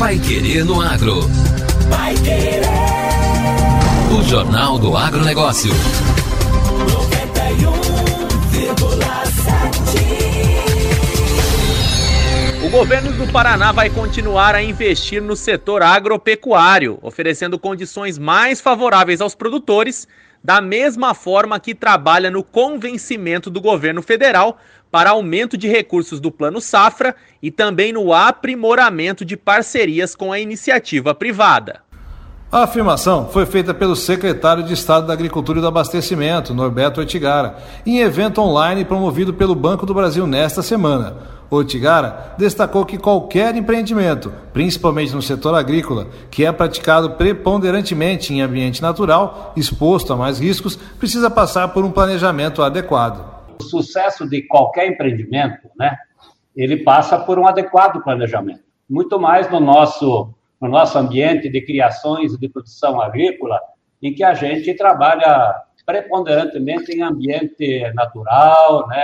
Pai Querer no Agro. Pai Querer. O Jornal do Agronegócio. 91,7. O governo do Paraná vai continuar a investir no setor agropecuário, oferecendo condições mais favoráveis aos produtores, da mesma forma que trabalha no convencimento do governo federal para aumento de recursos do Plano Safra e também no aprimoramento de parcerias com a iniciativa privada. A afirmação foi feita pelo secretário de Estado da Agricultura e do Abastecimento, Norberto Ortigara, em evento online promovido pelo Banco do Brasil nesta semana. Ortigara destacou que qualquer empreendimento, principalmente no setor agrícola, que é praticado preponderantemente em ambiente natural, exposto a mais riscos, precisa passar por um planejamento adequado. O sucesso de qualquer empreendimento, né, ele passa por um adequado planejamento. Muito mais no nosso no nosso ambiente de criações e de produção agrícola, em que a gente trabalha preponderantemente em ambiente natural, né,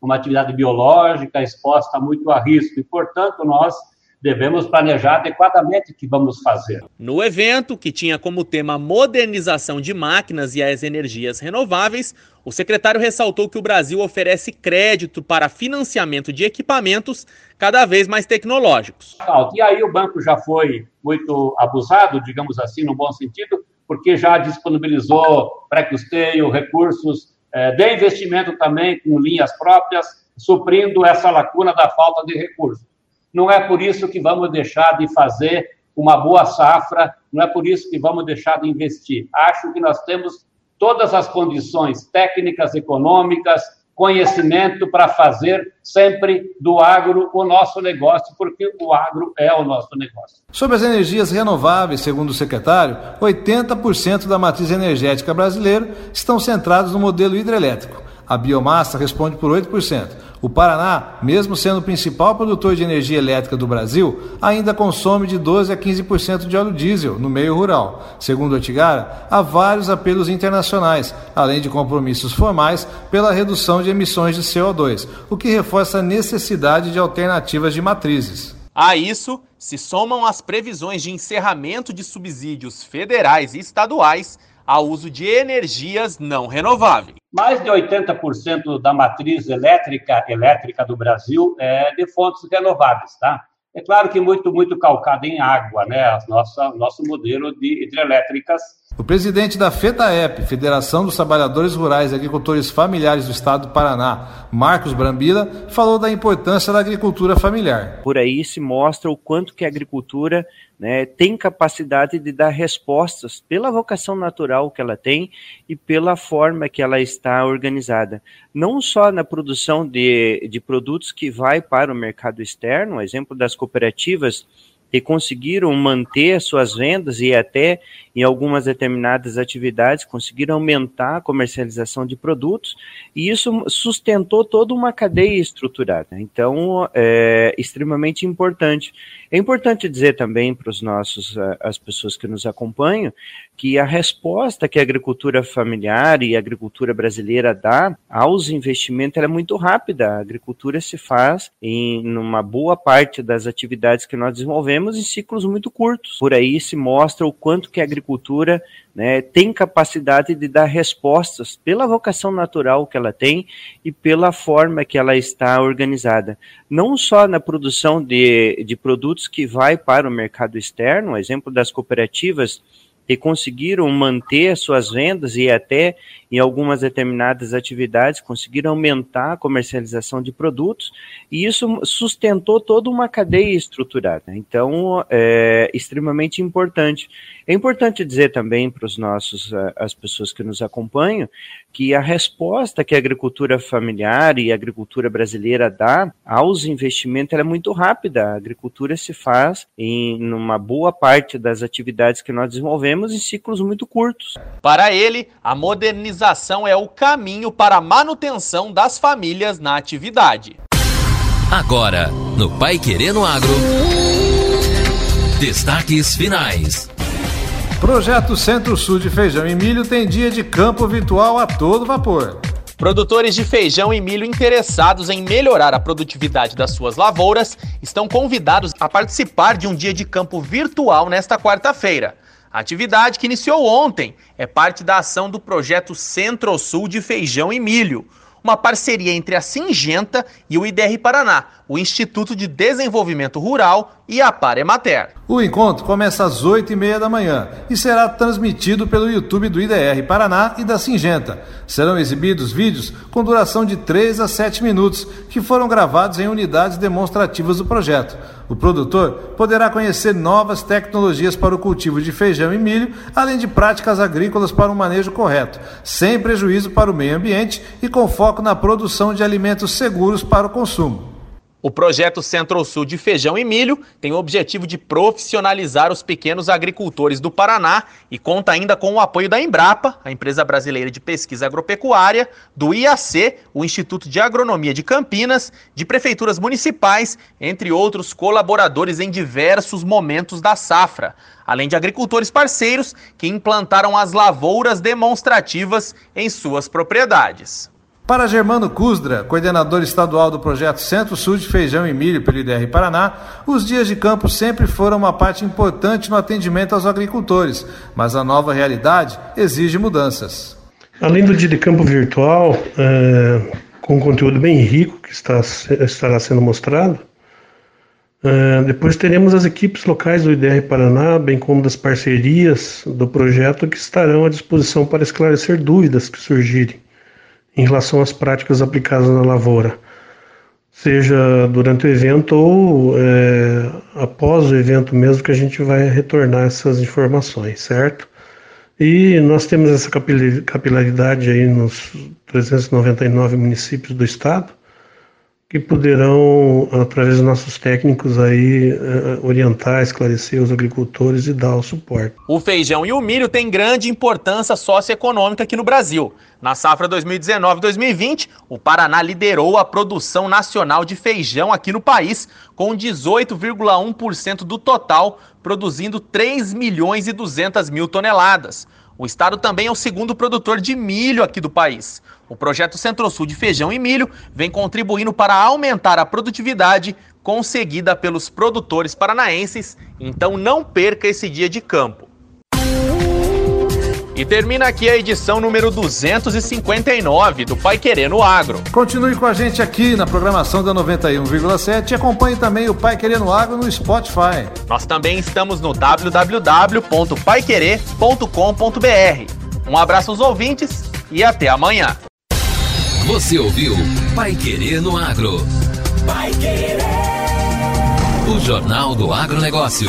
uma atividade biológica exposta muito a risco, e, portanto, nós devemos planejar adequadamente o que vamos fazer. No evento, que tinha como tema modernização de máquinas e as energias renováveis, o secretário ressaltou que o Brasil oferece crédito para financiamento de equipamentos cada vez mais tecnológicos. E aí o banco já foi muito abusado, digamos assim, no bom sentido, porque já disponibilizou pré-custeio, recursos eh, de investimento também com linhas próprias, suprindo essa lacuna da falta de recursos. Não é por isso que vamos deixar de fazer uma boa safra, não é por isso que vamos deixar de investir. Acho que nós temos todas as condições técnicas, econômicas, conhecimento para fazer sempre do agro o nosso negócio, porque o agro é o nosso negócio. Sobre as energias renováveis, segundo o secretário, 80% da matriz energética brasileira estão centrados no modelo hidrelétrico. A biomassa responde por 8%. O Paraná, mesmo sendo o principal produtor de energia elétrica do Brasil, ainda consome de 12 a 15% de óleo diesel no meio rural. Segundo Otigara, há vários apelos internacionais, além de compromissos formais pela redução de emissões de CO2, o que reforça a necessidade de alternativas de matrizes. A isso se somam as previsões de encerramento de subsídios federais e estaduais ao uso de energias não renováveis. Mais de 80% da matriz elétrica elétrica do Brasil é de fontes renováveis, tá? É claro que muito, muito calcado em água, né? A nossa, nosso modelo de hidrelétricas. O presidente da FETAEP, Federação dos Trabalhadores Rurais e Agricultores Familiares do Estado do Paraná, Marcos Brambila, falou da importância da agricultura familiar. Por aí se mostra o quanto que a agricultura né, tem capacidade de dar respostas pela vocação natural que ela tem e pela forma que ela está organizada. Não só na produção de, de produtos que vai para o mercado externo, exemplo das cooperativas que conseguiram manter suas vendas e até em algumas determinadas atividades conseguiram aumentar a comercialização de produtos e isso sustentou toda uma cadeia estruturada. Então, é extremamente importante. É importante dizer também para os nossos, as pessoas que nos acompanham, que a resposta que a agricultura familiar e a agricultura brasileira dá aos investimentos é muito rápida. A agricultura se faz em uma boa parte das atividades que nós desenvolvemos em ciclos muito curtos. Por aí se mostra o quanto que a agricultura né, tem capacidade de dar respostas pela vocação natural que ela tem e pela forma que ela está organizada. Não só na produção de, de produtos que vai para o mercado externo, exemplo das cooperativas que conseguiram manter suas vendas e até em algumas determinadas atividades conseguiram aumentar a comercialização de produtos e isso sustentou toda uma cadeia estruturada. Então, é extremamente importante. É importante dizer também para os nossos, as pessoas que nos acompanham, que a resposta que a agricultura familiar e a agricultura brasileira dá aos investimentos é muito rápida. A agricultura se faz em uma boa parte das atividades que nós desenvolvemos em ciclos muito curtos. Para ele, a modernização é o caminho para a manutenção das famílias na atividade. Agora, no Pai Querendo Agro. Destaques finais. Projeto Centro-Sul de Feijão e Milho tem dia de campo virtual a todo vapor. Produtores de feijão e milho interessados em melhorar a produtividade das suas lavouras estão convidados a participar de um dia de campo virtual nesta quarta-feira. A atividade que iniciou ontem é parte da ação do projeto Centro-Sul de Feijão e Milho, uma parceria entre a Singenta e o IDR Paraná, o Instituto de Desenvolvimento Rural e a Paremater. O encontro começa às 8h30 da manhã e será transmitido pelo YouTube do IDR Paraná e da Singenta. Serão exibidos vídeos com duração de 3 a 7 minutos, que foram gravados em unidades demonstrativas do projeto. O produtor poderá conhecer novas tecnologias para o cultivo de feijão e milho, além de práticas agrícolas para um manejo correto, sem prejuízo para o meio ambiente e com foco na produção de alimentos seguros para o consumo. O projeto Centro-Sul de Feijão e Milho tem o objetivo de profissionalizar os pequenos agricultores do Paraná e conta ainda com o apoio da Embrapa, a empresa brasileira de pesquisa agropecuária, do IAC, o Instituto de Agronomia de Campinas, de prefeituras municipais, entre outros colaboradores em diversos momentos da safra, além de agricultores parceiros que implantaram as lavouras demonstrativas em suas propriedades. Para Germano Cusdra, coordenador estadual do projeto Centro-Sul de Feijão e Milho pelo IDR Paraná, os dias de campo sempre foram uma parte importante no atendimento aos agricultores, mas a nova realidade exige mudanças. Além do dia de campo virtual, é, com conteúdo bem rico que está, estará sendo mostrado, é, depois teremos as equipes locais do IDR Paraná, bem como das parcerias do projeto que estarão à disposição para esclarecer dúvidas que surgirem em relação às práticas aplicadas na lavoura, seja durante o evento ou é, após o evento mesmo que a gente vai retornar essas informações, certo? E nós temos essa capilaridade aí nos 399 municípios do estado, que poderão, através dos nossos técnicos aí, eh, orientar, esclarecer os agricultores e dar o suporte. O feijão e o milho têm grande importância socioeconômica aqui no Brasil. Na safra 2019-2020, o Paraná liderou a produção nacional de feijão aqui no país, com 18,1% do total, produzindo 3 milhões e 200 mil toneladas. O estado também é o segundo produtor de milho aqui do país. O projeto Centro-Sul de Feijão e Milho vem contribuindo para aumentar a produtividade conseguida pelos produtores paranaenses, então não perca esse dia de campo. E termina aqui a edição número 259 do Pai Querendo Agro. Continue com a gente aqui na programação da 91,7 e acompanhe também o Pai Querendo Agro no Spotify. Nós também estamos no www.paiquerer.com.br. Um abraço aos ouvintes e até amanhã. Você ouviu Pai Querer no Agro. Pai Querer. O Jornal do Agronegócio.